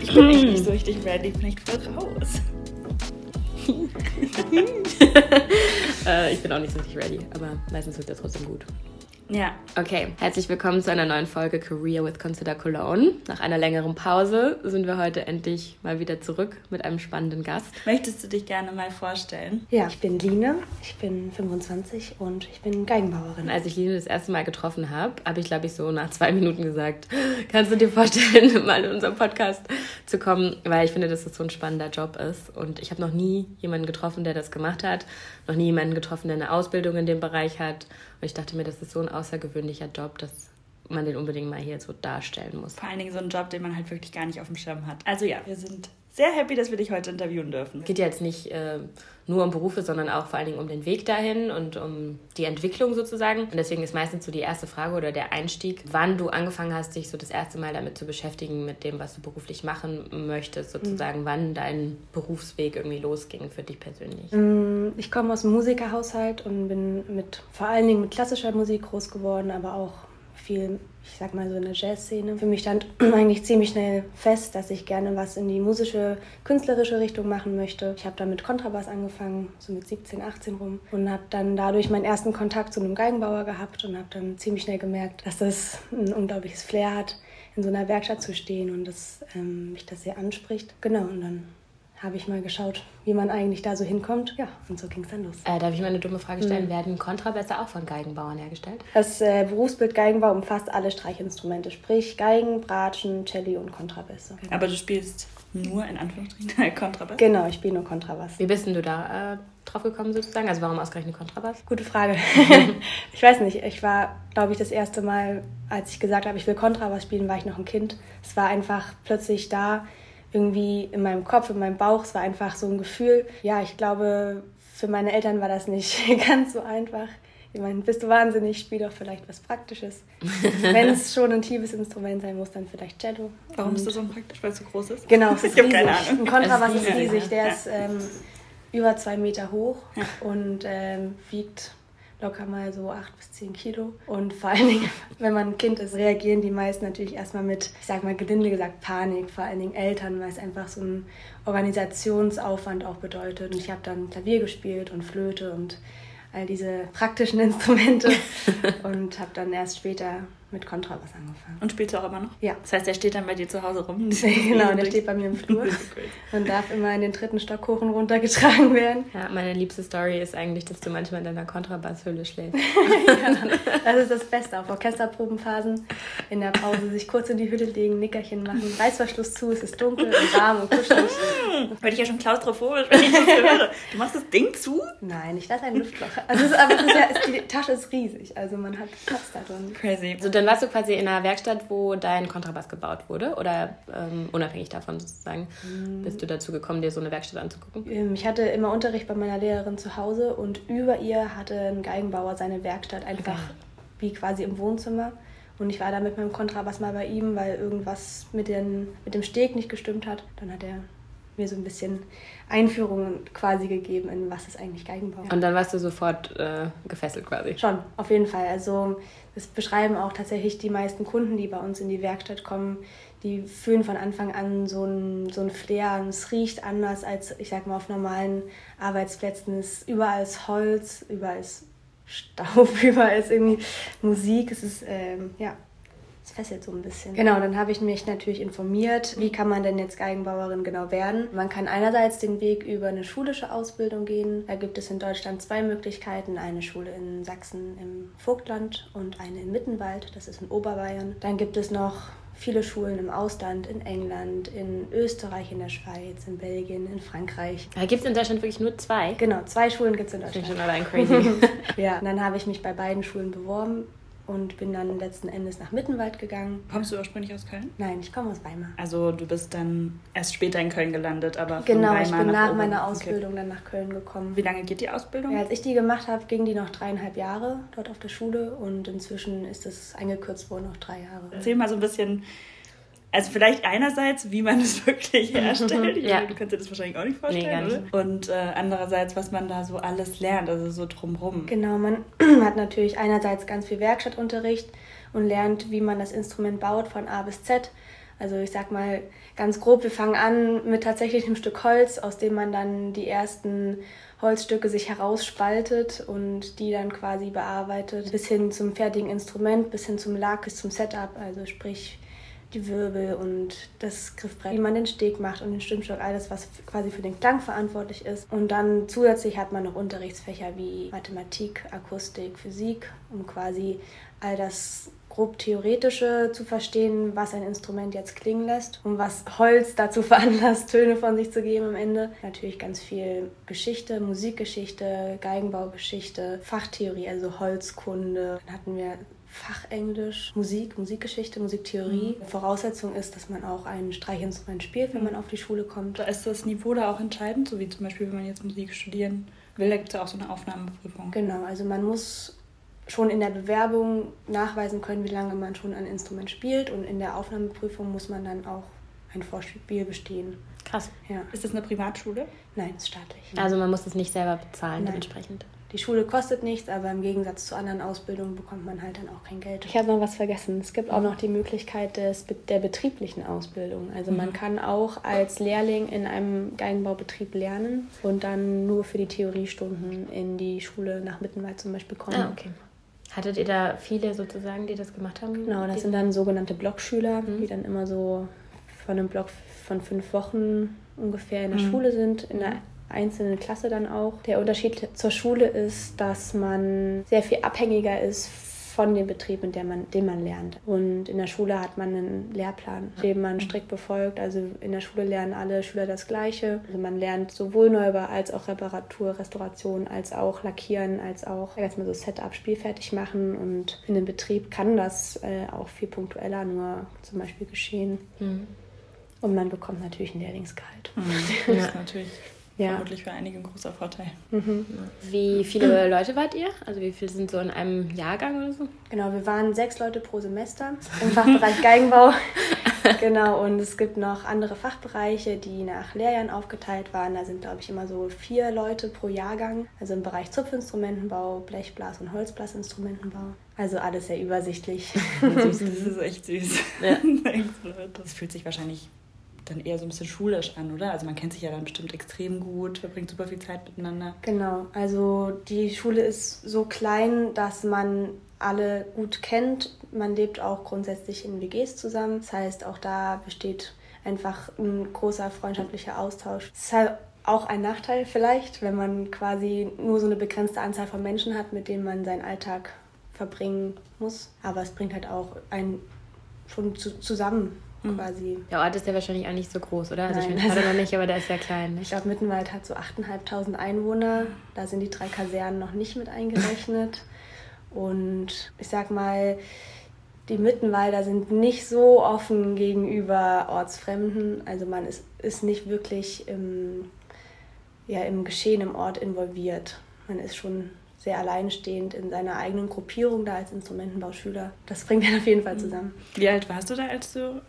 Ich bin echt nicht so richtig ready, bin echt voll raus. äh, ich bin auch nicht so richtig ready, aber meistens wird das trotzdem gut. Ja. Okay, herzlich willkommen zu einer neuen Folge Career with Consider Cologne. Nach einer längeren Pause sind wir heute endlich mal wieder zurück mit einem spannenden Gast. Möchtest du dich gerne mal vorstellen? Ja, ich bin Line, ich bin 25 und ich bin Geigenbauerin. Als ich Line das erste Mal getroffen habe, habe ich, glaube ich, so nach zwei Minuten gesagt, kannst du dir vorstellen, mal in unserem Podcast zu kommen, weil ich finde, dass das so ein spannender Job ist. Und ich habe noch nie jemanden getroffen, der das gemacht hat, noch nie jemanden getroffen, der eine Ausbildung in dem Bereich hat. Und ich dachte mir, das ist so ein außergewöhnlicher Job, dass man den unbedingt mal hier so darstellen muss. Vor allen Dingen so ein Job, den man halt wirklich gar nicht auf dem Schirm hat. Also ja, wir sind sehr happy, dass wir dich heute interviewen dürfen. Es geht ja jetzt nicht äh, nur um Berufe, sondern auch vor allen Dingen um den Weg dahin und um die Entwicklung sozusagen. Und deswegen ist meistens so die erste Frage oder der Einstieg, wann du angefangen hast, dich so das erste Mal damit zu beschäftigen, mit dem, was du beruflich machen möchtest, sozusagen, mhm. wann dein Berufsweg irgendwie losging für dich persönlich. Mm, ich komme aus einem Musikerhaushalt und bin mit vor allen Dingen mit klassischer Musik groß geworden, aber auch viel, ich sag mal so in der Jazzszene. Für mich stand eigentlich ziemlich schnell fest, dass ich gerne was in die musische, künstlerische Richtung machen möchte. Ich habe dann mit Kontrabass angefangen, so mit 17, 18 rum und habe dann dadurch meinen ersten Kontakt zu einem Geigenbauer gehabt und habe dann ziemlich schnell gemerkt, dass das ein unglaubliches Flair hat, in so einer Werkstatt zu stehen und dass ähm, mich das sehr anspricht. Genau, und dann habe ich mal geschaut, wie man eigentlich da so hinkommt. Ja, und so ging es dann los. Äh, darf ich mal eine dumme Frage stellen? Mhm. Werden Kontrabässe auch von Geigenbauern hergestellt? Das äh, Berufsbild Geigenbau umfasst alle Streichinstrumente, sprich Geigen, Bratschen, Celli und Kontrabässe. Genau. Aber du spielst nur in Anführungsstrichen Kontrabass? Genau, ich spiele nur Kontrabass. Wie bist denn du da äh, drauf gekommen sozusagen? Also warum ausgerechnet Kontrabass? Gute Frage. ich weiß nicht. Ich war, glaube ich, das erste Mal, als ich gesagt habe, ich will Kontrabass spielen, war ich noch ein Kind. Es war einfach plötzlich da irgendwie in meinem Kopf, in meinem Bauch. Es war einfach so ein Gefühl. Ja, ich glaube, für meine Eltern war das nicht ganz so einfach. Ich meine, bist du wahnsinnig, spiel doch vielleicht was Praktisches. Wenn es schon ein tiefes Instrument sein muss, dann vielleicht Cello. Warum ist das so praktisch? Weil es so groß ist? Genau, es ist ich riesig. Keine Ahnung. Ein Kontrabass ist riesig. Der ja. ist ähm, über zwei Meter hoch ja. und ähm, wiegt locker mal so acht bis zehn Kilo. Und vor allen Dingen, wenn man ein Kind ist, reagieren die meisten natürlich erstmal mit, ich sag mal gelinde gesagt, Panik. Vor allen Dingen Eltern, weil es einfach so ein Organisationsaufwand auch bedeutet. Und ich habe dann Klavier gespielt und Flöte und all diese praktischen Instrumente und habe dann erst später mit Kontrabass angefangen. Und spielst du auch immer noch? Ja. Das heißt, der steht dann bei dir zu Hause rum? genau, der steht bei mir im Flur und darf immer in den dritten Stock hoch und runter getragen werden. Ja, meine liebste Story ist eigentlich, dass du manchmal in deiner Kontrabasshülle schläfst. ja, das ist das Beste. Auf Orchesterprobenphasen in der Pause sich kurz in die Hülle legen, Nickerchen machen, Reißverschluss zu, es ist dunkel und warm und kuschelig. Werde ich ja schon klaustrophobisch, wenn ich das höre. Du machst das Ding zu? Nein, ich lasse ein Luftloch. Also ist, aber ist ja, ist, die Tasche ist riesig, also man hat Platz da drin. Crazy. Also dann warst du quasi in einer Werkstatt, wo dein Kontrabass gebaut wurde? Oder ähm, unabhängig davon sozusagen, mm. bist du dazu gekommen, dir so eine Werkstatt anzugucken? Ähm, ich hatte immer Unterricht bei meiner Lehrerin zu Hause und über ihr hatte ein Geigenbauer seine Werkstatt einfach okay. wie quasi im Wohnzimmer. Und ich war da mit meinem Kontrabass mal bei ihm, weil irgendwas mit, den, mit dem Steg nicht gestimmt hat. Dann hat er mir so ein bisschen Einführungen quasi gegeben, in was ist eigentlich Geigenbau. Und dann warst du sofort äh, gefesselt quasi? Schon, auf jeden Fall. Also das beschreiben auch tatsächlich die meisten Kunden, die bei uns in die Werkstatt kommen. Die fühlen von Anfang an so ein, so ein Flair. Und es riecht anders als, ich sag mal, auf normalen Arbeitsplätzen. Es ist überall ist Holz, überall ist Staub, überall ist irgendwie Musik. Es ist, ähm, ja, es fesselt so ein bisschen. Genau, dann habe ich mich natürlich informiert, wie kann man denn jetzt Geigenbauerin genau werden. Man kann einerseits den Weg über eine schulische Ausbildung gehen. Da gibt es in Deutschland zwei Möglichkeiten. Eine Schule in Sachsen im Vogtland und eine in Mittenwald, das ist in Oberbayern. Dann gibt es noch viele Schulen im Ausland, in England, in Österreich, in der Schweiz, in Belgien, in Frankreich. Gibt es in Deutschland wirklich nur zwei? Genau, zwei Schulen gibt es in Deutschland. Das ist schon allein crazy. ja, und dann habe ich mich bei beiden Schulen beworben und bin dann letzten Endes nach Mittenwald gegangen. Kommst du ursprünglich aus Köln? Nein, ich komme aus Weimar. Also du bist dann erst später in Köln gelandet, aber Genau, ich bin nach, nach meiner Ausbildung okay. dann nach Köln gekommen. Wie lange geht die Ausbildung? Ja, als ich die gemacht habe, ging die noch dreieinhalb Jahre dort auf der Schule und inzwischen ist es eingekürzt worden auf drei Jahre. Erzähl mal so ein bisschen also vielleicht einerseits, wie man es wirklich herstellt. Ich ja. meine, du kannst dir das wahrscheinlich auch nicht vorstellen, nee, oder? Und äh, andererseits, was man da so alles lernt, also so drumherum. Genau, man hat natürlich einerseits ganz viel Werkstattunterricht und lernt, wie man das Instrument baut von A bis Z. Also ich sag mal ganz grob, wir fangen an mit tatsächlich einem Stück Holz, aus dem man dann die ersten Holzstücke sich herausspaltet und die dann quasi bearbeitet, bis hin zum fertigen Instrument, bis hin zum Lack, bis zum Setup, also sprich die Wirbel und das Griffbrett, wie man den Steg macht und den Stimmstock, alles, was quasi für den Klang verantwortlich ist. Und dann zusätzlich hat man noch Unterrichtsfächer wie Mathematik, Akustik, Physik, um quasi all das grob Theoretische zu verstehen, was ein Instrument jetzt klingen lässt und was Holz dazu veranlasst, Töne von sich zu geben am Ende. Natürlich ganz viel Geschichte, Musikgeschichte, Geigenbaugeschichte, Fachtheorie, also Holzkunde. Dann hatten wir Fachenglisch, Musik, Musikgeschichte, Musiktheorie. Mhm. Voraussetzung ist, dass man auch ein Streichinstrument spielt, wenn man auf die Schule kommt. Da ist das Niveau da auch entscheidend, so wie zum Beispiel, wenn man jetzt Musik studieren will, da gibt es ja auch so eine Aufnahmeprüfung. Genau, also man muss schon in der Bewerbung nachweisen können, wie lange man schon ein Instrument spielt und in der Aufnahmeprüfung muss man dann auch ein Vorspiel bestehen. Krass. Ja. Ist das eine Privatschule? Nein, ist staatlich. Also man muss es nicht selber bezahlen Nein. dementsprechend. Die Schule kostet nichts, aber im Gegensatz zu anderen Ausbildungen bekommt man halt dann auch kein Geld. Ich habe noch was vergessen. Es gibt auch noch die Möglichkeit des, der betrieblichen Ausbildung. Also man mhm. kann auch als Lehrling in einem Geigenbaubetrieb lernen und dann nur für die Theoriestunden in die Schule nach Mittenwald zum Beispiel kommen. Ah, okay. Hattet ihr da viele sozusagen, die das gemacht haben? Genau, das sind dann sogenannte Blockschüler, mhm. die dann immer so von einem Block von fünf Wochen ungefähr in der mhm. Schule sind, in der einzelnen Klasse dann auch. Der Unterschied zur Schule ist, dass man sehr viel abhängiger ist von dem Betrieb, in dem man, den man lernt. Und in der Schule hat man einen Lehrplan, den man strikt befolgt. Also in der Schule lernen alle Schüler das Gleiche. Also man lernt sowohl Neubau als auch Reparatur, Restauration, als auch Lackieren, als auch erstmal so Setup, spielfertig machen. Und in dem Betrieb kann das äh, auch viel punktueller nur zum Beispiel geschehen. Mhm. Und man bekommt natürlich ein Lehrlingsgehalt. Mhm. Das ist natürlich ja. vermutlich für einige ein großer Vorteil. Mhm. Wie viele Leute wart ihr? Also wie viele sind so in einem Jahrgang oder so? Genau, wir waren sechs Leute pro Semester im Fachbereich Geigenbau. genau, und es gibt noch andere Fachbereiche, die nach Lehrjahren aufgeteilt waren. Da sind, glaube ich, immer so vier Leute pro Jahrgang. Also im Bereich Zupfinstrumentenbau, Blechblas- und Holzblasinstrumentenbau. Also alles sehr übersichtlich. das ist echt süß. Ja. Das fühlt sich wahrscheinlich dann eher so ein bisschen schulisch an, oder? Also man kennt sich ja dann bestimmt extrem gut, verbringt super viel Zeit miteinander. Genau, also die Schule ist so klein, dass man alle gut kennt. Man lebt auch grundsätzlich in WGs zusammen. Das heißt, auch da besteht einfach ein großer freundschaftlicher Austausch. Es ist halt auch ein Nachteil vielleicht, wenn man quasi nur so eine begrenzte Anzahl von Menschen hat, mit denen man seinen Alltag verbringen muss. Aber es bringt halt auch einen schon zu, zusammen Mhm. quasi. Der Ort ist ja wahrscheinlich auch nicht so groß, oder? Also Nein, ich bin also, noch nicht, aber der ist ja klein. Nicht? Ich glaube, Mittenwald hat so 8.500 Einwohner. Da sind die drei Kasernen noch nicht mit eingerechnet. Und ich sag mal, die Mittenwalder sind nicht so offen gegenüber Ortsfremden. Also man ist, ist nicht wirklich im, ja, im Geschehen im Ort involviert. Man ist schon sehr alleinstehend in seiner eigenen Gruppierung da als Instrumentenbauschüler. Das bringt dann auf jeden Fall zusammen. Wie alt warst du da, als du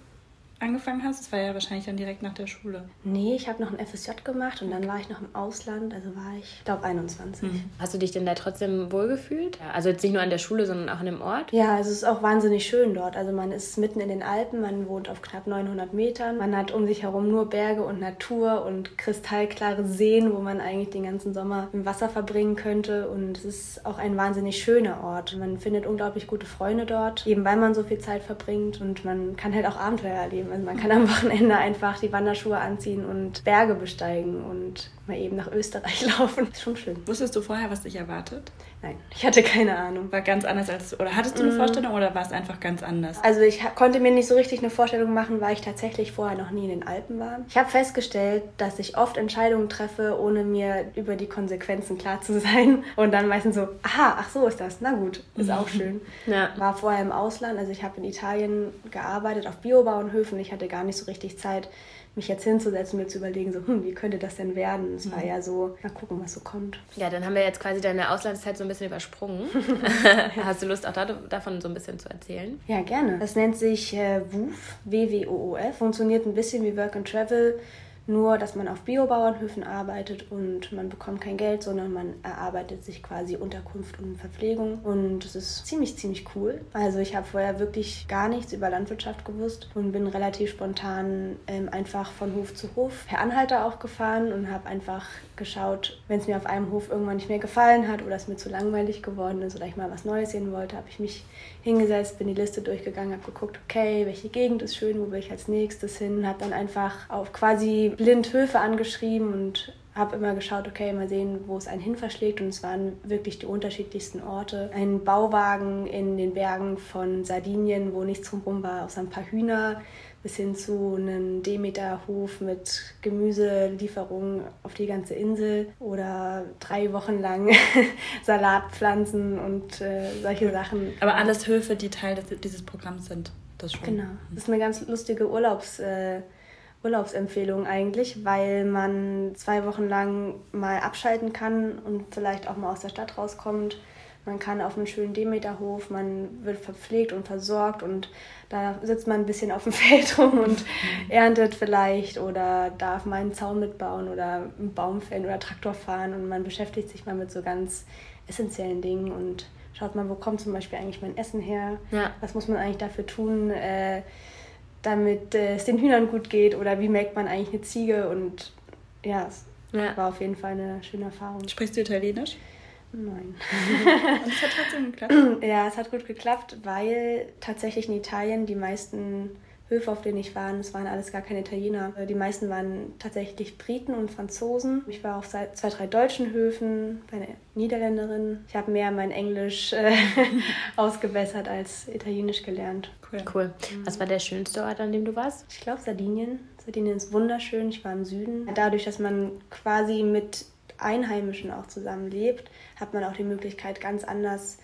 angefangen hast? Das war ja wahrscheinlich dann direkt nach der Schule. Nee, ich habe noch ein FSJ gemacht und dann war ich noch im Ausland, also war ich, glaube 21. Mhm. Hast du dich denn da trotzdem wohlgefühlt? Also jetzt nicht nur an der Schule, sondern auch an dem Ort? Ja, also es ist auch wahnsinnig schön dort. Also man ist mitten in den Alpen, man wohnt auf knapp 900 Metern. Man hat um sich herum nur Berge und Natur und kristallklare Seen, wo man eigentlich den ganzen Sommer im Wasser verbringen könnte. Und es ist auch ein wahnsinnig schöner Ort. Man findet unglaublich gute Freunde dort, eben weil man so viel Zeit verbringt und man kann halt auch Abenteuer erleben. Also man kann am Wochenende einfach die Wanderschuhe anziehen und Berge besteigen und mal eben nach Österreich laufen. Das ist schon schön. Wusstest du vorher, was dich erwartet? Nein, ich hatte keine Ahnung. War ganz anders als oder hattest du eine mm. Vorstellung oder war es einfach ganz anders? Also ich konnte mir nicht so richtig eine Vorstellung machen, weil ich tatsächlich vorher noch nie in den Alpen war. Ich habe festgestellt, dass ich oft Entscheidungen treffe, ohne mir über die Konsequenzen klar zu sein und dann meistens so, aha, ach so ist das. Na gut, ist auch schön. Ja. War vorher im Ausland, also ich habe in Italien gearbeitet auf Biobauernhöfen. Ich hatte gar nicht so richtig Zeit mich jetzt hinzusetzen und mir zu überlegen, so, hm, wie könnte das denn werden? Es war mhm. ja so, mal gucken, was so kommt. Ja, dann haben wir jetzt quasi deine Auslandszeit so ein bisschen übersprungen. Hast du Lust, auch da, davon so ein bisschen zu erzählen? Ja, gerne. Das nennt sich äh, WWOOF, W-W-O-O-F. Funktioniert ein bisschen wie Work and Travel nur, dass man auf Biobauernhöfen arbeitet und man bekommt kein Geld, sondern man erarbeitet sich quasi Unterkunft und Verpflegung. Und es ist ziemlich, ziemlich cool. Also ich habe vorher wirklich gar nichts über Landwirtschaft gewusst und bin relativ spontan ähm, einfach von Hof zu Hof per Anhalter auch gefahren und habe einfach geschaut, wenn es mir auf einem Hof irgendwann nicht mehr gefallen hat oder es mir zu langweilig geworden ist oder ich mal was Neues sehen wollte, habe ich mich hingesetzt, bin die Liste durchgegangen, habe geguckt, okay, welche Gegend ist schön, wo will ich als nächstes hin, habe dann einfach auf quasi blind Höfe angeschrieben und habe immer geschaut, okay, mal sehen, wo es einen hin verschlägt. Und es waren wirklich die unterschiedlichsten Orte. Ein Bauwagen in den Bergen von Sardinien, wo nichts drumherum war, außer ein paar Hühner, bis hin zu einem Demeterhof mit Gemüselieferungen auf die ganze Insel oder drei Wochen lang Salatpflanzen und äh, solche Sachen. Aber alles Höfe, die Teil des, dieses Programms sind. Das schon. Genau. Das ist eine ganz lustige Urlaubs. Äh, Urlaubsempfehlung eigentlich, weil man zwei Wochen lang mal abschalten kann und vielleicht auch mal aus der Stadt rauskommt. Man kann auf einen schönen Demeterhof, man wird verpflegt und versorgt und da sitzt man ein bisschen auf dem Feld rum und erntet vielleicht oder darf mal einen Zaun mitbauen oder einen Baum fällen oder Traktor fahren und man beschäftigt sich mal mit so ganz essentiellen Dingen und schaut mal, wo kommt zum Beispiel eigentlich mein Essen her? Ja. Was muss man eigentlich dafür tun? Äh, damit äh, es den Hühnern gut geht oder wie merkt man eigentlich eine Ziege und ja, es ja. war auf jeden Fall eine schöne Erfahrung. Sprichst du Italienisch? Nein. und es hat trotzdem geklappt? Ja, es hat gut geklappt, weil tatsächlich in Italien die meisten Höfe, auf denen ich war, es waren alles gar keine Italiener. Die meisten waren tatsächlich Briten und Franzosen. Ich war auf zwei, drei deutschen Höfen, bei einer Niederländerin. Ich habe mehr mein Englisch äh, ausgebessert als Italienisch gelernt. Cool. cool. Was war der schönste Ort, an dem du warst? Ich glaube Sardinien. Sardinien ist wunderschön. Ich war im Süden. Dadurch, dass man quasi mit Einheimischen auch zusammenlebt, hat man auch die Möglichkeit, ganz anders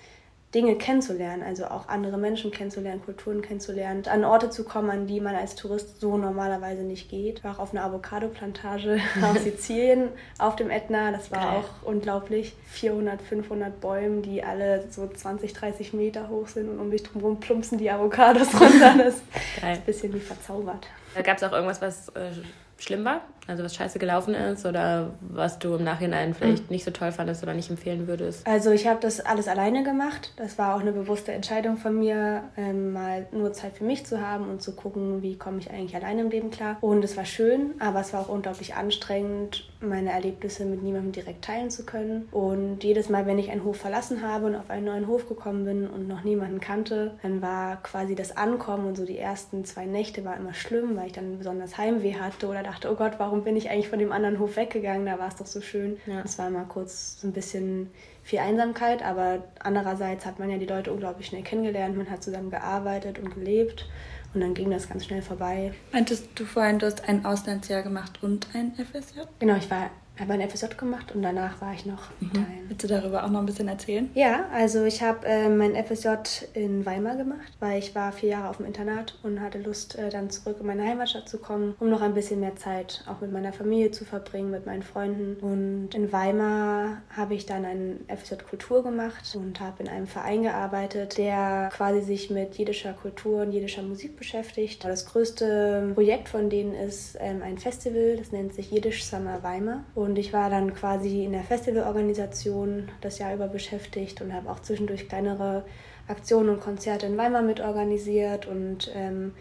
Dinge kennenzulernen, also auch andere Menschen kennenzulernen, Kulturen kennenzulernen, an Orte zu kommen, an die man als Tourist so normalerweise nicht geht. Ich war auch auf einer Avocado-Plantage auf Sizilien auf dem Ätna. Das war Geil. auch unglaublich. 400, 500 Bäume, die alle so 20, 30 Meter hoch sind und um dich drumherum plumpsen die Avocados runter. Das ist ein bisschen wie verzaubert. Gab es auch irgendwas, was äh, schlimm war? Also was scheiße gelaufen ist oder was du im Nachhinein vielleicht mhm. nicht so toll fandest oder nicht empfehlen würdest? Also ich habe das alles alleine gemacht. Das war auch eine bewusste Entscheidung von mir, ähm, mal nur Zeit für mich zu haben und zu gucken, wie komme ich eigentlich alleine im Leben klar. Und es war schön, aber es war auch unglaublich anstrengend, meine Erlebnisse mit niemandem direkt teilen zu können. Und jedes Mal, wenn ich einen Hof verlassen habe und auf einen neuen Hof gekommen bin und noch niemanden kannte, dann war quasi das Ankommen und so die ersten zwei Nächte war immer schlimm, weil ich dann besonders Heimweh hatte oder dachte, oh Gott, warum bin ich eigentlich von dem anderen Hof weggegangen? Da war es doch so schön. Ja. Es war mal kurz so ein bisschen viel Einsamkeit, aber andererseits hat man ja die Leute unglaublich schnell kennengelernt. Man hat zusammen gearbeitet und gelebt und dann ging das ganz schnell vorbei. Meintest du vorhin, du hast ein Auslandsjahr gemacht und ein FSJ? Genau, ich war habe ein FSJ gemacht und danach war ich noch mhm. Italien. Willst du darüber auch noch ein bisschen erzählen? Ja, also ich habe äh, mein FSJ in Weimar gemacht, weil ich war vier Jahre auf dem Internat und hatte Lust, äh, dann zurück in meine Heimatstadt zu kommen, um noch ein bisschen mehr Zeit auch mit meiner Familie zu verbringen, mit meinen Freunden. Und in Weimar habe ich dann ein FSJ Kultur gemacht und habe in einem Verein gearbeitet, der quasi sich mit jiddischer Kultur und jiddischer Musik beschäftigt. Das größte Projekt von denen ist ähm, ein Festival, das nennt sich Jiddisch Summer Weimar. Und und ich war dann quasi in der Festivalorganisation das Jahr über beschäftigt und habe auch zwischendurch kleinere Aktionen und Konzerte in Weimar mitorganisiert. Und ähm,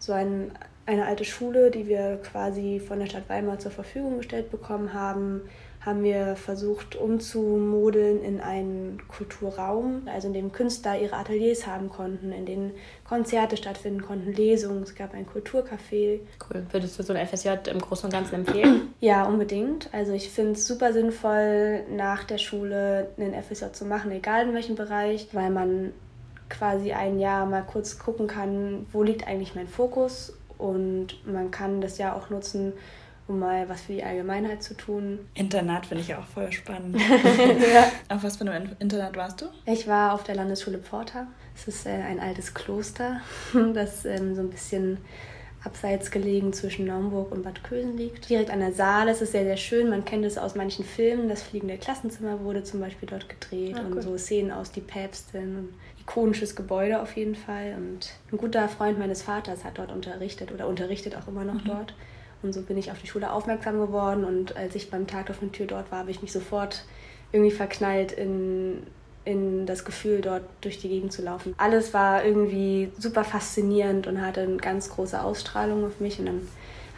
so ein, eine alte Schule, die wir quasi von der Stadt Weimar zur Verfügung gestellt bekommen haben, haben wir versucht umzumodeln in einen Kulturraum, also in dem Künstler ihre Ateliers haben konnten, in denen Konzerte stattfinden konnten, Lesungen, es gab ein Kulturcafé. Cool. Würdest du so ein FSJ im Großen und Ganzen empfehlen? Ja, unbedingt. Also ich finde es super sinnvoll, nach der Schule einen FSJ zu machen, egal in welchem Bereich, weil man quasi ein Jahr mal kurz gucken kann, wo liegt eigentlich mein Fokus und man kann das Jahr auch nutzen, um mal was für die Allgemeinheit zu tun. Internat finde ich ja auch voll spannend. ja. Auf was für einem Internat warst du? Ich war auf der Landesschule Pforta. Es ist äh, ein altes Kloster, das ähm, so ein bisschen abseits gelegen zwischen Naumburg und Bad Kösen liegt. Direkt an der Saale. Es ist sehr, sehr schön. Man kennt es aus manchen Filmen. Das fliegende Klassenzimmer wurde zum Beispiel dort gedreht ah, und so Szenen aus Die Päpstin. Und ikonisches Gebäude auf jeden Fall. Und ein guter Freund meines Vaters hat dort unterrichtet oder unterrichtet auch immer noch mhm. dort. Und so bin ich auf die Schule aufmerksam geworden und als ich beim Tag auf der Tür dort war, habe ich mich sofort irgendwie verknallt in, in das Gefühl, dort durch die Gegend zu laufen. Alles war irgendwie super faszinierend und hatte eine ganz große Ausstrahlung auf mich und dann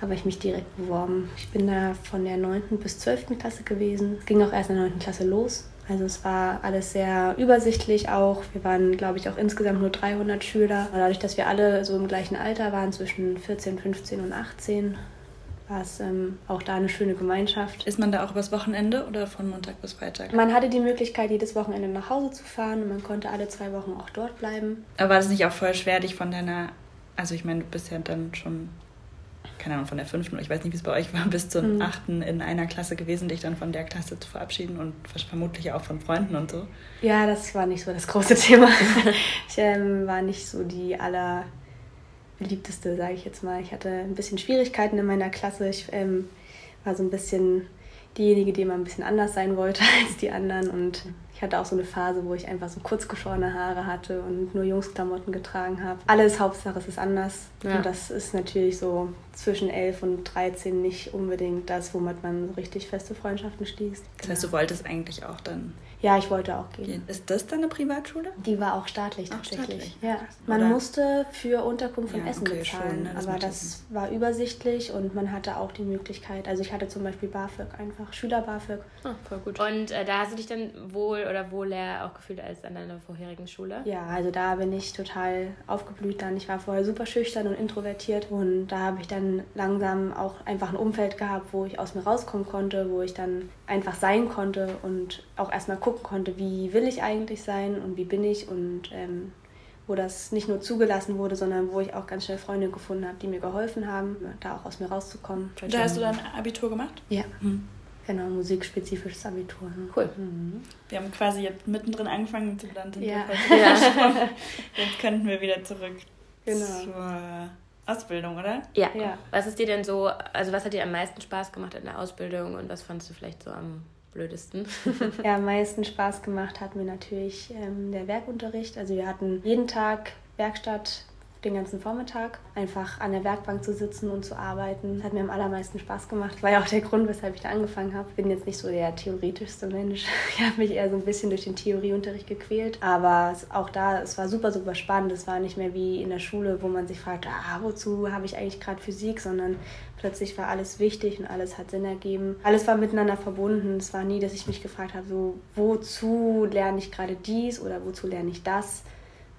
habe ich mich direkt beworben. Ich bin da von der 9. bis 12. Klasse gewesen. Es ging auch erst in der 9. Klasse los. Also es war alles sehr übersichtlich auch. Wir waren, glaube ich, auch insgesamt nur 300 Schüler. Dadurch, dass wir alle so im gleichen Alter waren, zwischen 14, 15 und 18, war es ähm, auch da eine schöne Gemeinschaft. Ist man da auch übers Wochenende oder von Montag bis Freitag? Man hatte die Möglichkeit, jedes Wochenende nach Hause zu fahren und man konnte alle zwei Wochen auch dort bleiben. Aber war das nicht auch voll schwer, dich von deiner, also ich meine, du bist ja dann schon keine Ahnung, von der fünften, ich weiß nicht, wie es bei euch war, bis zur mhm. achten in einer Klasse gewesen, dich dann von der Klasse zu verabschieden und vermutlich auch von Freunden und so? Ja, das war nicht so das große Thema. ich ähm, war nicht so die allerbeliebteste, sage ich jetzt mal. Ich hatte ein bisschen Schwierigkeiten in meiner Klasse. Ich ähm, war so ein bisschen diejenige, die immer ein bisschen anders sein wollte als die anderen und ich hatte auch so eine Phase, wo ich einfach so kurzgeschorene Haare hatte und nur Jungsklamotten getragen habe. Alles Hauptsache, es ist anders. Ja. Und das ist natürlich so zwischen 11 und 13 nicht unbedingt das, womit man so richtig feste Freundschaften schließt. Das heißt, du wolltest eigentlich auch dann ja, ich wollte auch gehen. Ist das dann eine Privatschule? Die war auch staatlich auch tatsächlich. Staatlich. Ja. Man Oder? musste für Unterkunft und ja, Essen okay, bezahlen, schön, ne? das aber das war übersichtlich und man hatte auch die Möglichkeit. Also ich hatte zum Beispiel BAföG einfach, Schüler BAföG. Oh, voll gut. Und äh, da hast du dich dann wohl oder wohler auch gefühlt als an deiner vorherigen Schule? Ja, also da bin ich total aufgeblüht dann. Ich war vorher super schüchtern und introvertiert und da habe ich dann langsam auch einfach ein Umfeld gehabt, wo ich aus mir rauskommen konnte, wo ich dann einfach sein konnte und auch erstmal gucken konnte, wie will ich eigentlich sein und wie bin ich und ähm, wo das nicht nur zugelassen wurde, sondern wo ich auch ganz schnell Freunde gefunden habe, die mir geholfen haben, da auch aus mir rauszukommen. Da hast du dann Abitur gemacht? Ja. Mhm. Genau, musikspezifisches Abitur. Ne? Cool. Mhm. Wir haben quasi jetzt mittendrin angefangen zu landen. Ja. ja. Jetzt könnten wir wieder zurück genau. zur Ausbildung, oder? Ja. ja. Was ist dir denn so, also was hat dir am meisten Spaß gemacht in der Ausbildung und was fandest du vielleicht so am blödesten? ja, am meisten Spaß gemacht hat mir natürlich ähm, der Werkunterricht. Also wir hatten jeden Tag Werkstatt, den ganzen Vormittag einfach an der Werkbank zu sitzen und zu arbeiten. Das hat mir am allermeisten Spaß gemacht. War ja auch der Grund, weshalb ich da angefangen habe. Bin jetzt nicht so der theoretischste Mensch. Ich habe mich eher so ein bisschen durch den Theorieunterricht gequält. Aber auch da, es war super, super spannend. Es war nicht mehr wie in der Schule, wo man sich fragt, ah, wozu habe ich eigentlich gerade Physik, sondern plötzlich war alles wichtig und alles hat Sinn ergeben. Alles war miteinander verbunden. Es war nie, dass ich mich gefragt habe, so, wozu lerne ich gerade dies oder wozu lerne ich das?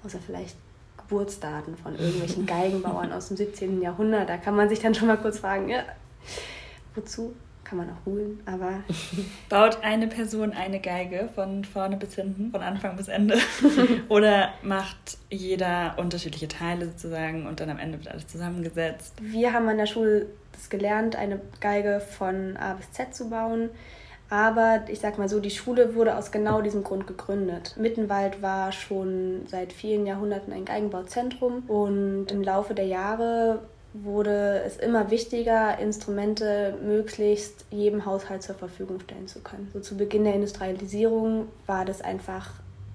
Außer vielleicht Geburtsdaten von irgendwelchen Geigenbauern aus dem 17. Jahrhundert. Da kann man sich dann schon mal kurz fragen, ja, wozu? Kann man auch holen, aber. Baut eine Person eine Geige von vorne bis hinten, von Anfang bis Ende? Oder macht jeder unterschiedliche Teile sozusagen und dann am Ende wird alles zusammengesetzt? Wir haben an der Schule das gelernt, eine Geige von A bis Z zu bauen. Aber ich sag mal so, die Schule wurde aus genau diesem Grund gegründet. Mittenwald war schon seit vielen Jahrhunderten ein Geigenbauzentrum und im Laufe der Jahre wurde es immer wichtiger, Instrumente möglichst jedem Haushalt zur Verfügung stellen zu können. So zu Beginn der Industrialisierung war das einfach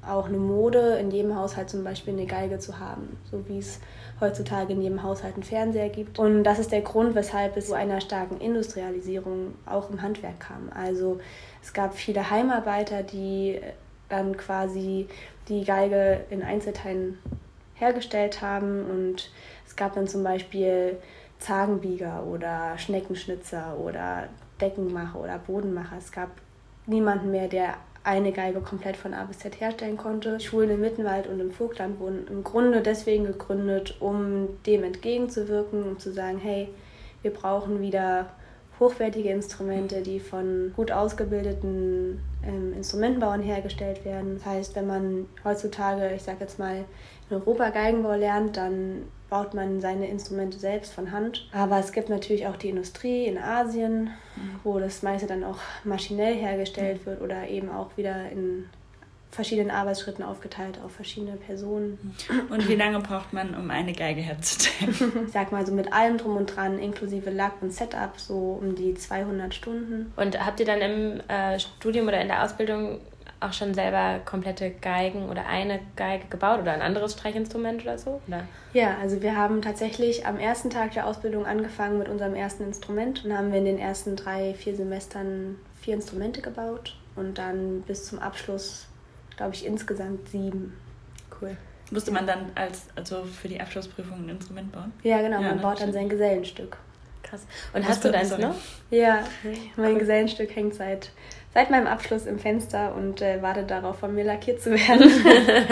auch eine Mode, in jedem Haushalt zum Beispiel eine Geige zu haben, so wie es heutzutage in jedem Haushalt einen Fernseher gibt. Und das ist der Grund, weshalb es zu einer starken Industrialisierung auch im Handwerk kam. Also es gab viele Heimarbeiter, die dann quasi die Geige in Einzelteilen hergestellt haben und es gab dann zum Beispiel Zagenbieger oder Schneckenschnitzer oder Deckenmacher oder Bodenmacher. Es gab niemanden mehr, der eine Geige komplett von A bis Z herstellen konnte. Schulen im Mittenwald und im Vogtland wurden im Grunde deswegen gegründet, um dem entgegenzuwirken, um zu sagen, hey, wir brauchen wieder hochwertige Instrumente, die von gut ausgebildeten ähm, Instrumentenbauern hergestellt werden. Das heißt, wenn man heutzutage, ich sage jetzt mal, in Europa Geigenbau lernt, dann baut man seine Instrumente selbst von Hand. Aber es gibt natürlich auch die Industrie in Asien, mhm. wo das meiste dann auch maschinell hergestellt wird oder eben auch wieder in verschiedenen Arbeitsschritten aufgeteilt auf verschiedene Personen. Und wie lange braucht man, um eine Geige herzustellen? Ich sag mal so mit allem drum und dran, inklusive Lack und Setup, so um die 200 Stunden. Und habt ihr dann im äh, Studium oder in der Ausbildung auch schon selber komplette Geigen oder eine Geige gebaut oder ein anderes Streichinstrument oder so? Oder? Ja, also wir haben tatsächlich am ersten Tag der Ausbildung angefangen mit unserem ersten Instrument und haben wir in den ersten drei, vier Semestern vier Instrumente gebaut und dann bis zum Abschluss, glaube ich, insgesamt sieben. Cool. Musste man dann als, also für die Abschlussprüfung ein Instrument bauen? Ja, genau, ja, man ne? baut dann sein Gesellenstück. Krass. Und hast du deins noch? Ja, mein cool. Gesellenstück hängt seit seit meinem Abschluss im Fenster und äh, warte darauf, von mir lackiert zu werden.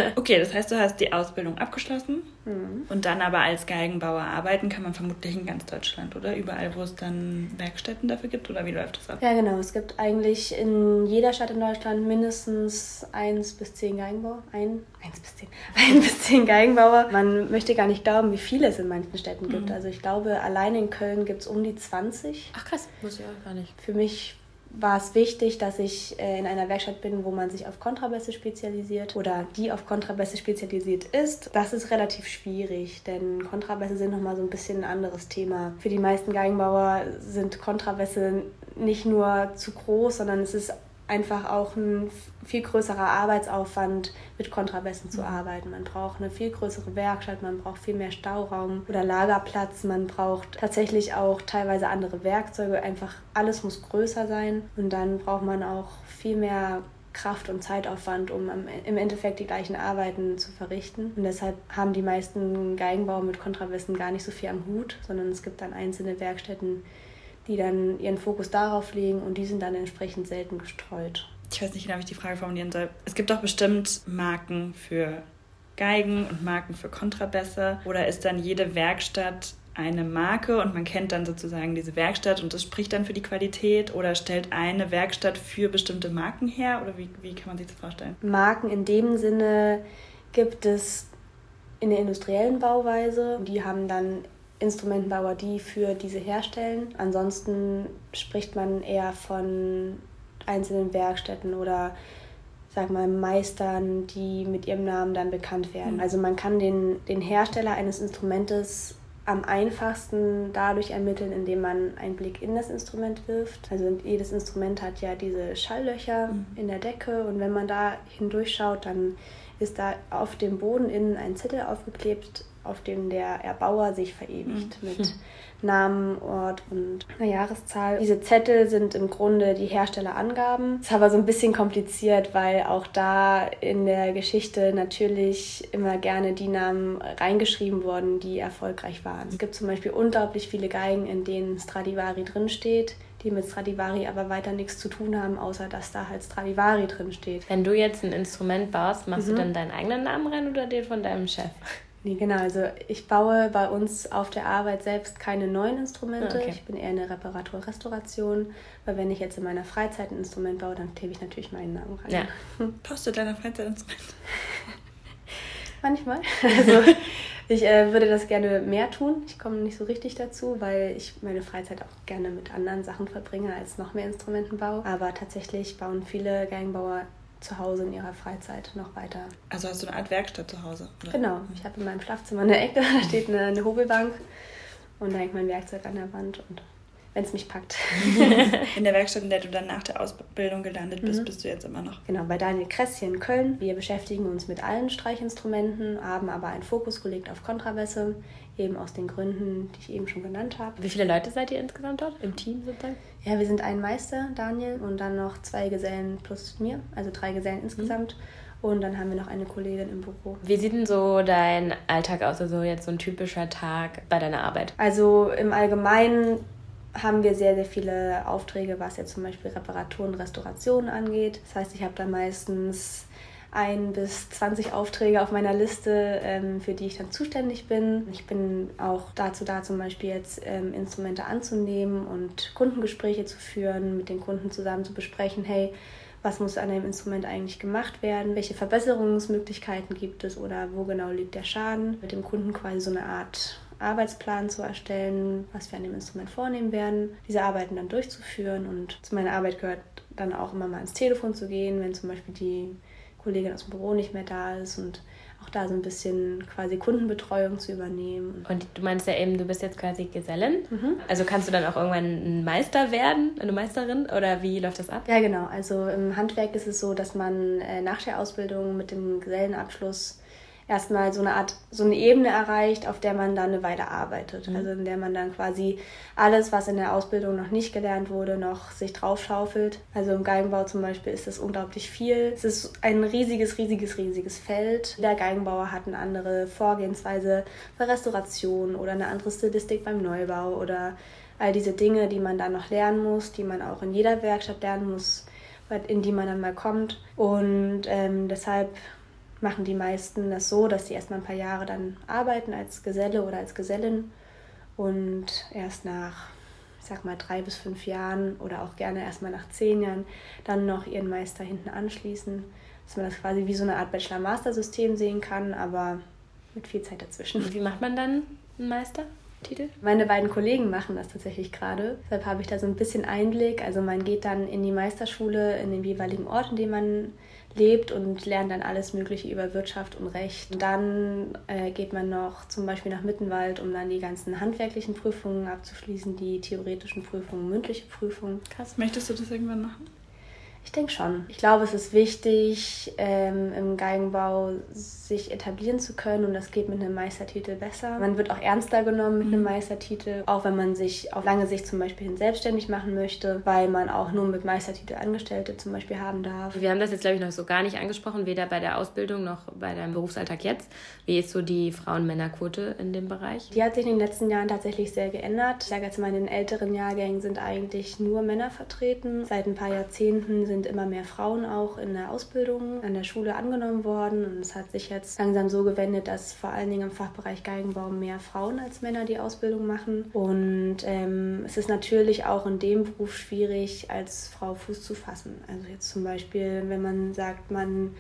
okay, das heißt, du hast die Ausbildung abgeschlossen mhm. und dann aber als Geigenbauer arbeiten kann man vermutlich in ganz Deutschland, oder? Überall, wo es dann Werkstätten dafür gibt, oder wie läuft das ab? Ja, genau. Es gibt eigentlich in jeder Stadt in Deutschland mindestens eins bis zehn Geigenbauer. Ein, eins bis zehn. Ein bis zehn Geigenbauer. Man möchte gar nicht glauben, wie viele es in manchen Städten gibt. Mhm. Also ich glaube, allein in Köln gibt es um die 20. Ach krass, muss ich auch gar nicht. Für mich war es wichtig, dass ich äh, in einer Werkstatt bin, wo man sich auf Kontrabässe spezialisiert oder die auf Kontrabässe spezialisiert ist. Das ist relativ schwierig, denn Kontrabässe sind nochmal so ein bisschen ein anderes Thema. Für die meisten Geigenbauer sind Kontrabässe nicht nur zu groß, sondern es ist einfach auch ein viel größerer Arbeitsaufwand, mit Kontrabässen zu mhm. arbeiten. Man braucht eine viel größere Werkstatt, man braucht viel mehr Stauraum oder Lagerplatz, man braucht tatsächlich auch teilweise andere Werkzeuge. Einfach alles muss größer sein und dann braucht man auch viel mehr Kraft und Zeitaufwand, um im Endeffekt die gleichen Arbeiten zu verrichten. Und deshalb haben die meisten Geigenbauer mit Kontrabässen gar nicht so viel am Hut, sondern es gibt dann einzelne Werkstätten, die dann ihren Fokus darauf legen und die sind dann entsprechend selten gestreut. Ich weiß nicht genau, wie ich die Frage formulieren soll. Es gibt doch bestimmt Marken für Geigen und Marken für Kontrabässe oder ist dann jede Werkstatt eine Marke und man kennt dann sozusagen diese Werkstatt und das spricht dann für die Qualität oder stellt eine Werkstatt für bestimmte Marken her oder wie, wie kann man sich das vorstellen? Marken in dem Sinne gibt es in der industriellen Bauweise. Die haben dann Instrumentenbauer, die für diese herstellen. Ansonsten spricht man eher von einzelnen Werkstätten oder sag mal Meistern, die mit ihrem Namen dann bekannt werden. Mhm. Also man kann den, den Hersteller eines Instrumentes am einfachsten dadurch ermitteln, indem man einen Blick in das Instrument wirft. Also jedes Instrument hat ja diese Schalllöcher mhm. in der Decke und wenn man da hindurchschaut, dann ist da auf dem Boden innen ein Zettel aufgeklebt, auf dem der Erbauer sich verewigt mhm. mit Namen, Ort und einer Jahreszahl. Diese Zettel sind im Grunde die Herstellerangaben. Ist aber so ein bisschen kompliziert, weil auch da in der Geschichte natürlich immer gerne die Namen reingeschrieben wurden, die erfolgreich waren. Es gibt zum Beispiel unglaublich viele Geigen, in denen Stradivari drinsteht die mit Stradivari aber weiter nichts zu tun haben, außer dass da halt Stradivari drin steht. Wenn du jetzt ein Instrument baust, machst mhm. du dann deinen eigenen Namen rein oder den von deinem Chef? Nee, genau. Also ich baue bei uns auf der Arbeit selbst keine neuen Instrumente. Okay. Ich bin eher eine Reparatur-Restauration. Weil wenn ich jetzt in meiner Freizeit ein Instrument baue, dann klebe ich natürlich meinen Namen rein. Ja. Baust du deiner Freizeit Instrument? Manchmal. Also ich äh, würde das gerne mehr tun. Ich komme nicht so richtig dazu, weil ich meine Freizeit auch gerne mit anderen Sachen verbringe als noch mehr Instrumentenbau. Aber tatsächlich bauen viele Geigenbauer zu Hause in ihrer Freizeit noch weiter. Also hast du eine Art Werkstatt zu Hause? Oder? Genau, ich habe in meinem Schlafzimmer eine Ecke, da steht eine, eine Hobelbank und da hängt mein Werkzeug an der Wand und wenn es mich packt. in der Werkstatt, in der du dann nach der Ausbildung gelandet bist, mhm. bist du jetzt immer noch. Genau, bei Daniel Kress hier in Köln. Wir beschäftigen uns mit allen Streichinstrumenten, haben aber einen Fokus gelegt auf Kontrabässe, eben aus den Gründen, die ich eben schon genannt habe. Wie viele Leute seid ihr insgesamt dort im Team sozusagen? Ja, wir sind ein Meister, Daniel, und dann noch zwei Gesellen plus mir, also drei Gesellen mhm. insgesamt. Mhm. Und dann haben wir noch eine Kollegin im Büro. Wie sieht denn so dein Alltag aus, also jetzt so ein typischer Tag bei deiner Arbeit? Also im Allgemeinen haben wir sehr, sehr viele Aufträge, was jetzt zum Beispiel Reparaturen, Restaurationen angeht. Das heißt, ich habe da meistens ein bis 20 Aufträge auf meiner Liste, ähm, für die ich dann zuständig bin. Ich bin auch dazu da, zum Beispiel jetzt ähm, Instrumente anzunehmen und Kundengespräche zu führen, mit den Kunden zusammen zu besprechen, hey, was muss an einem Instrument eigentlich gemacht werden, welche Verbesserungsmöglichkeiten gibt es oder wo genau liegt der Schaden, mit dem Kunden quasi so eine Art Arbeitsplan zu erstellen, was wir an dem Instrument vornehmen werden, diese Arbeiten dann durchzuführen. Und zu meiner Arbeit gehört dann auch immer mal ins Telefon zu gehen, wenn zum Beispiel die Kollegin aus dem Büro nicht mehr da ist und auch da so ein bisschen quasi Kundenbetreuung zu übernehmen. Und du meinst ja eben, du bist jetzt quasi Gesellin. Mhm. Also kannst du dann auch irgendwann ein Meister werden, eine Meisterin? Oder wie läuft das ab? Ja, genau. Also im Handwerk ist es so, dass man äh, nach der Ausbildung mit dem Gesellenabschluss erstmal so eine Art, so eine Ebene erreicht, auf der man dann eine Weile arbeitet. Mhm. Also in der man dann quasi alles, was in der Ausbildung noch nicht gelernt wurde, noch sich draufschaufelt. Also im Geigenbau zum Beispiel ist das unglaublich viel. Es ist ein riesiges, riesiges, riesiges Feld. Der Geigenbauer hat eine andere Vorgehensweise bei Restauration oder eine andere Stilistik beim Neubau oder all diese Dinge, die man dann noch lernen muss, die man auch in jeder Werkstatt lernen muss, in die man dann mal kommt. Und ähm, deshalb machen die meisten das so, dass sie erstmal ein paar Jahre dann arbeiten als Geselle oder als Gesellin und erst nach, ich sag mal, drei bis fünf Jahren oder auch gerne erstmal nach zehn Jahren dann noch ihren Meister hinten anschließen. Dass man das quasi wie so eine Art Bachelor-Master-System sehen kann, aber mit viel Zeit dazwischen. Und wie macht man dann einen Meister? Titel? Meine beiden Kollegen machen das tatsächlich gerade. Deshalb habe ich da so ein bisschen Einblick. Also man geht dann in die Meisterschule in dem jeweiligen Ort, in dem man lebt und lernt dann alles Mögliche über Wirtschaft und Recht. Und dann äh, geht man noch zum Beispiel nach Mittenwald, um dann die ganzen handwerklichen Prüfungen abzuschließen, die theoretischen Prüfungen, mündliche Prüfungen. Krass, möchtest du das irgendwann machen? Ich denke schon. Ich glaube, es ist wichtig, ähm, im Geigenbau sich etablieren zu können und das geht mit einem Meistertitel besser. Man wird auch ernster genommen mit einem mhm. Meistertitel, auch wenn man sich auf lange Sicht zum Beispiel hin selbstständig machen möchte, weil man auch nur mit Meistertitel Angestellte zum Beispiel haben darf. Wir haben das jetzt, glaube ich, noch so gar nicht angesprochen, weder bei der Ausbildung noch bei deinem Berufsalltag jetzt. Wie ist so die Frauen-Männer-Quote in dem Bereich? Die hat sich in den letzten Jahren tatsächlich sehr geändert. Ich sage jetzt mal, in den älteren Jahrgängen sind eigentlich nur Männer vertreten. Seit ein paar Jahrzehnten sind sind immer mehr Frauen auch in der Ausbildung an der Schule angenommen worden. Und es hat sich jetzt langsam so gewendet, dass vor allen Dingen im Fachbereich Geigenbau mehr Frauen als Männer die Ausbildung machen. Und ähm, es ist natürlich auch in dem Beruf schwierig, als Frau Fuß zu fassen. Also jetzt zum Beispiel, wenn man sagt, man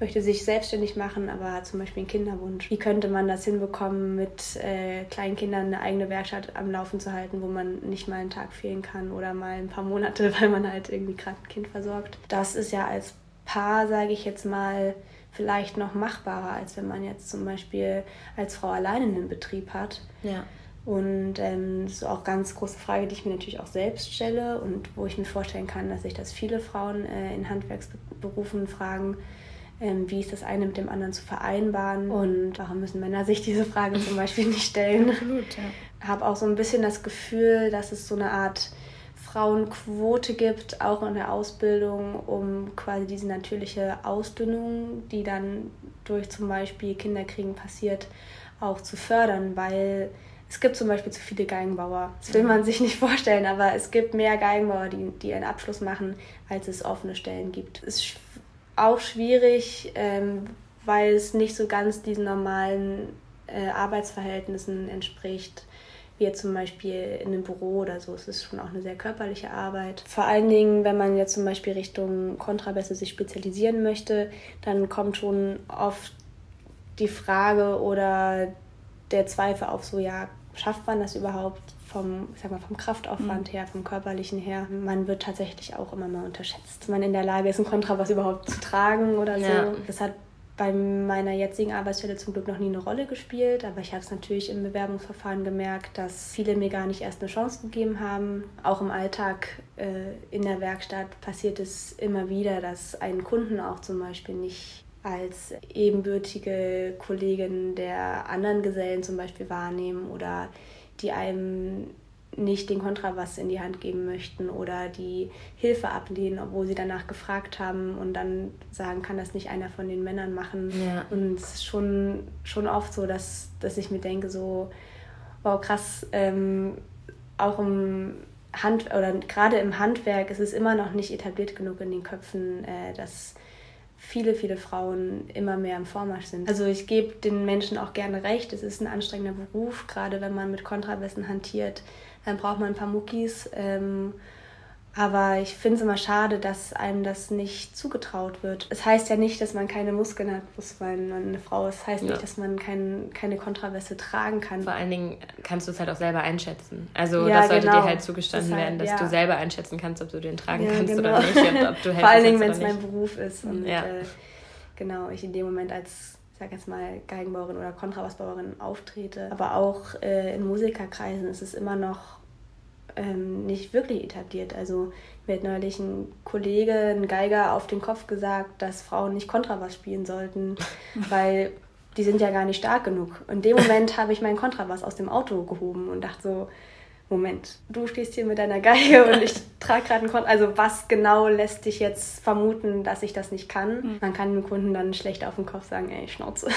möchte sich selbstständig machen, aber hat zum Beispiel einen Kinderwunsch. Wie könnte man das hinbekommen, mit äh, kleinen Kindern eine eigene Werkstatt am Laufen zu halten, wo man nicht mal einen Tag fehlen kann oder mal ein paar Monate, weil man halt irgendwie gerade ein Kind versorgt? Das ist ja als Paar, sage ich jetzt mal, vielleicht noch machbarer, als wenn man jetzt zum Beispiel als Frau alleine einen Betrieb hat. Ja. Und ähm, das ist auch eine ganz große Frage, die ich mir natürlich auch selbst stelle und wo ich mir vorstellen kann, dass sich das viele Frauen äh, in Handwerksberufen fragen, ähm, wie ist das eine mit dem anderen zu vereinbaren und warum müssen Männer sich diese Frage zum Beispiel nicht stellen. Absolut, ja. Habe auch so ein bisschen das Gefühl, dass es so eine Art Frauenquote gibt, auch in der Ausbildung, um quasi diese natürliche Ausdünnung, die dann durch zum Beispiel Kinderkriegen passiert, auch zu fördern, weil es gibt zum Beispiel zu viele Geigenbauer. Das will man sich nicht vorstellen, aber es gibt mehr Geigenbauer, die, die einen Abschluss machen, als es offene Stellen gibt. Es auch schwierig, ähm, weil es nicht so ganz diesen normalen äh, Arbeitsverhältnissen entspricht, wie jetzt zum Beispiel in einem Büro oder so. Es ist schon auch eine sehr körperliche Arbeit. Vor allen Dingen, wenn man jetzt zum Beispiel Richtung Kontrabässe sich spezialisieren möchte, dann kommt schon oft die Frage oder der Zweifel auf so, ja, schafft man das überhaupt? Vom, sag mal, vom Kraftaufwand mhm. her, vom körperlichen her. Man wird tatsächlich auch immer mal unterschätzt. Dass man in der Lage ist, einen Kontrabass überhaupt zu tragen oder so. Ja. Das hat bei meiner jetzigen Arbeitsstelle zum Glück noch nie eine Rolle gespielt, aber ich habe es natürlich im Bewerbungsverfahren gemerkt, dass viele mir gar nicht erst eine Chance gegeben haben. Auch im Alltag äh, in der Werkstatt passiert es immer wieder, dass einen Kunden auch zum Beispiel nicht als ebenbürtige Kollegin der anderen Gesellen zum Beispiel wahrnehmen oder die einem nicht den Kontrabass in die Hand geben möchten oder die Hilfe ablehnen, obwohl sie danach gefragt haben und dann sagen, kann das nicht einer von den Männern machen. Ja. Und es ist schon, schon oft so, dass, dass ich mir denke, so, wow, krass, ähm, auch im Hand oder gerade im Handwerk ist es immer noch nicht etabliert genug in den Köpfen, äh, dass viele, viele Frauen immer mehr im Vormarsch sind. Also ich gebe den Menschen auch gerne recht, es ist ein anstrengender Beruf, gerade wenn man mit Kontrabässen hantiert, dann braucht man ein paar Muckis. Ähm, aber ich finde es immer schade, dass einem das nicht zugetraut wird. Es heißt ja nicht, dass man keine Muskeln hat, bloß weil man eine Frau ist. Es heißt ja. nicht, dass man kein, keine Kontraverse tragen kann. Vor allen Dingen kannst du es halt auch selber einschätzen. Also ja, das sollte genau. dir halt zugestanden das werden, dass ja. du selber einschätzen kannst, ob du den tragen kannst genau. oder nicht. Und ob du Vor allen Dingen, wenn es mein Beruf ist. Und äh, genau, ich in dem Moment als ich sag jetzt mal, Geigenbauerin oder Kontrabassbauerin auftrete. Aber auch äh, in Musikerkreisen ist es immer noch ähm, nicht wirklich etabliert. Also mir hat neulich ein Kollege, ein Geiger, auf den Kopf gesagt, dass Frauen nicht Kontrabass spielen sollten, weil die sind ja gar nicht stark genug. In dem Moment habe ich meinen Kontrabass aus dem Auto gehoben und dachte so, Moment, du stehst hier mit deiner Geige und ich trage gerade einen Kontrabass. Also was genau lässt dich jetzt vermuten, dass ich das nicht kann? Mhm. Man kann dem Kunden dann schlecht auf den Kopf sagen, ey, Schnauze.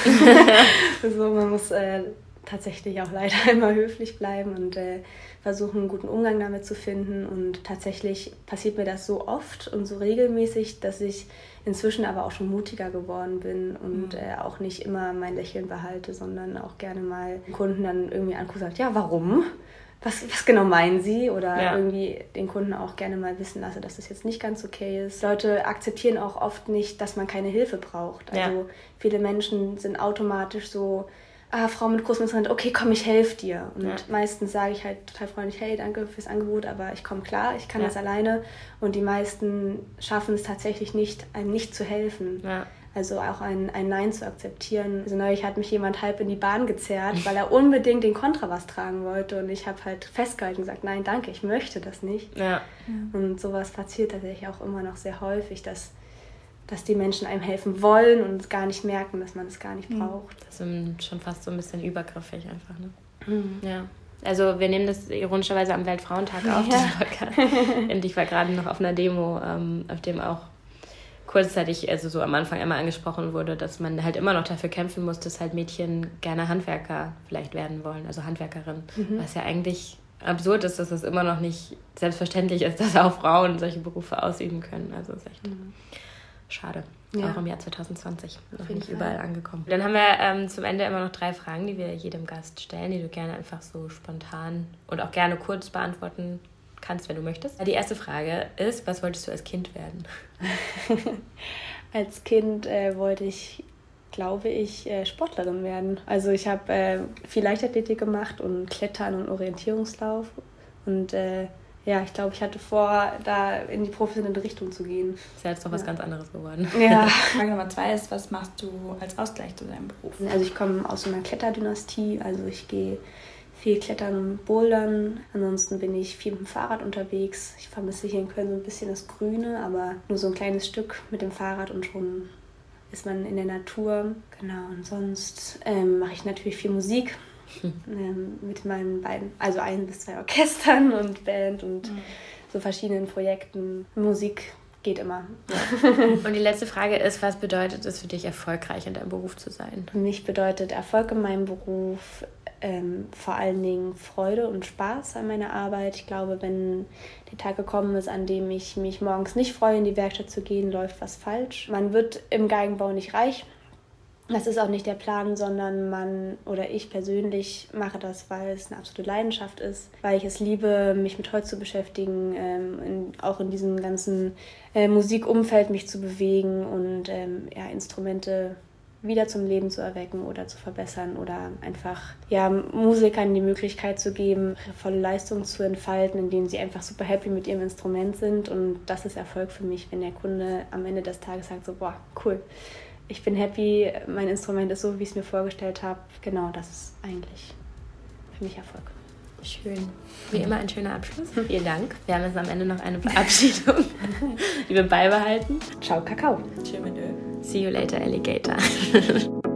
so, man muss äh, tatsächlich auch leider immer höflich bleiben und äh, versuchen, einen guten Umgang damit zu finden. Und tatsächlich passiert mir das so oft und so regelmäßig, dass ich inzwischen aber auch schon mutiger geworden bin und mhm. äh, auch nicht immer mein Lächeln behalte, sondern auch gerne mal Kunden dann irgendwie angucke und sage, ja, warum? Was, was genau meinen Sie? Oder ja. irgendwie den Kunden auch gerne mal wissen lasse, dass das jetzt nicht ganz okay ist. Leute akzeptieren auch oft nicht, dass man keine Hilfe braucht. Also ja. viele Menschen sind automatisch so, ah, Frau mit großem Interesse, okay, komm, ich helfe dir. Und ja. meistens sage ich halt total freundlich, hey, danke fürs Angebot, aber ich komme klar, ich kann ja. das alleine. Und die meisten schaffen es tatsächlich nicht, einem nicht zu helfen. Ja. Also auch ein, ein Nein zu akzeptieren. Also neulich hat mich jemand halb in die Bahn gezerrt, weil er unbedingt den Kontrabass tragen wollte. Und ich habe halt festgehalten und gesagt, nein, danke, ich möchte das nicht. Ja. Und sowas passiert tatsächlich auch immer noch sehr häufig, dass dass die Menschen einem helfen wollen und gar nicht merken, dass man es gar nicht mhm. braucht. Das ist schon fast so ein bisschen übergriffig einfach, ne? Mhm. Ja. Also wir nehmen das ironischerweise am Weltfrauentag auf, ja. diesen Podcast. und ich war gerade noch auf einer Demo, ähm, auf dem auch kurzzeitig, also so am Anfang immer angesprochen wurde, dass man halt immer noch dafür kämpfen muss, dass halt Mädchen gerne Handwerker vielleicht werden wollen, also Handwerkerin. Mhm. Was ja eigentlich absurd ist, dass es immer noch nicht selbstverständlich ist, dass auch Frauen solche Berufe ausüben können. Also ist echt. Mhm. Schade. Ja. Auch im Jahr 2020 noch nicht Fall. überall angekommen. Dann haben wir ähm, zum Ende immer noch drei Fragen, die wir jedem Gast stellen, die du gerne einfach so spontan und auch gerne kurz beantworten kannst, wenn du möchtest. Die erste Frage ist, was wolltest du als Kind werden? als Kind äh, wollte ich, glaube ich, äh, Sportlerin werden. Also ich habe äh, viel Leichtathletik gemacht und Klettern und Orientierungslauf und äh, ja, ich glaube, ich hatte vor, da in die professionelle Richtung zu gehen. Ist ja jetzt doch was ja. ganz anderes geworden. Ja. Frage Nummer zwei ist, was machst du als Ausgleich zu deinem Beruf? Also ich komme aus einer Kletterdynastie, also ich gehe viel Klettern und Bouldern. Ansonsten bin ich viel mit dem Fahrrad unterwegs. Ich vermisse hier in Köln so ein bisschen das Grüne, aber nur so ein kleines Stück mit dem Fahrrad und schon ist man in der Natur. Genau, und sonst ähm, mache ich natürlich viel Musik. ähm, mit meinen beiden, also ein bis zwei Orchestern und Band und mhm. so verschiedenen Projekten. Musik geht immer. Ja. Und die letzte Frage ist, was bedeutet es für dich, erfolgreich in deinem Beruf zu sein? Für mich bedeutet Erfolg in meinem Beruf ähm, vor allen Dingen Freude und Spaß an meiner Arbeit. Ich glaube, wenn der Tag gekommen ist, an dem ich mich morgens nicht freue, in die Werkstatt zu gehen, läuft was falsch. Man wird im Geigenbau nicht reich. Das ist auch nicht der Plan, sondern man oder ich persönlich mache das, weil es eine absolute Leidenschaft ist, weil ich es liebe, mich mit Holz zu beschäftigen, ähm, in, auch in diesem ganzen äh, Musikumfeld mich zu bewegen und ähm, ja, Instrumente wieder zum Leben zu erwecken oder zu verbessern oder einfach ja, Musikern die Möglichkeit zu geben, volle Leistung zu entfalten, indem sie einfach super happy mit ihrem Instrument sind. Und das ist Erfolg für mich, wenn der Kunde am Ende des Tages sagt, so, boah, cool ich bin happy, mein Instrument ist so, wie ich es mir vorgestellt habe. Genau, das ist eigentlich für mich Erfolg. Schön. Wie immer ein schöner Abschluss. Vielen Dank. Wir haben jetzt am Ende noch eine Verabschiedung, die wir beibehalten. Ciao, Kakao. Tschüss, See you later, Alligator.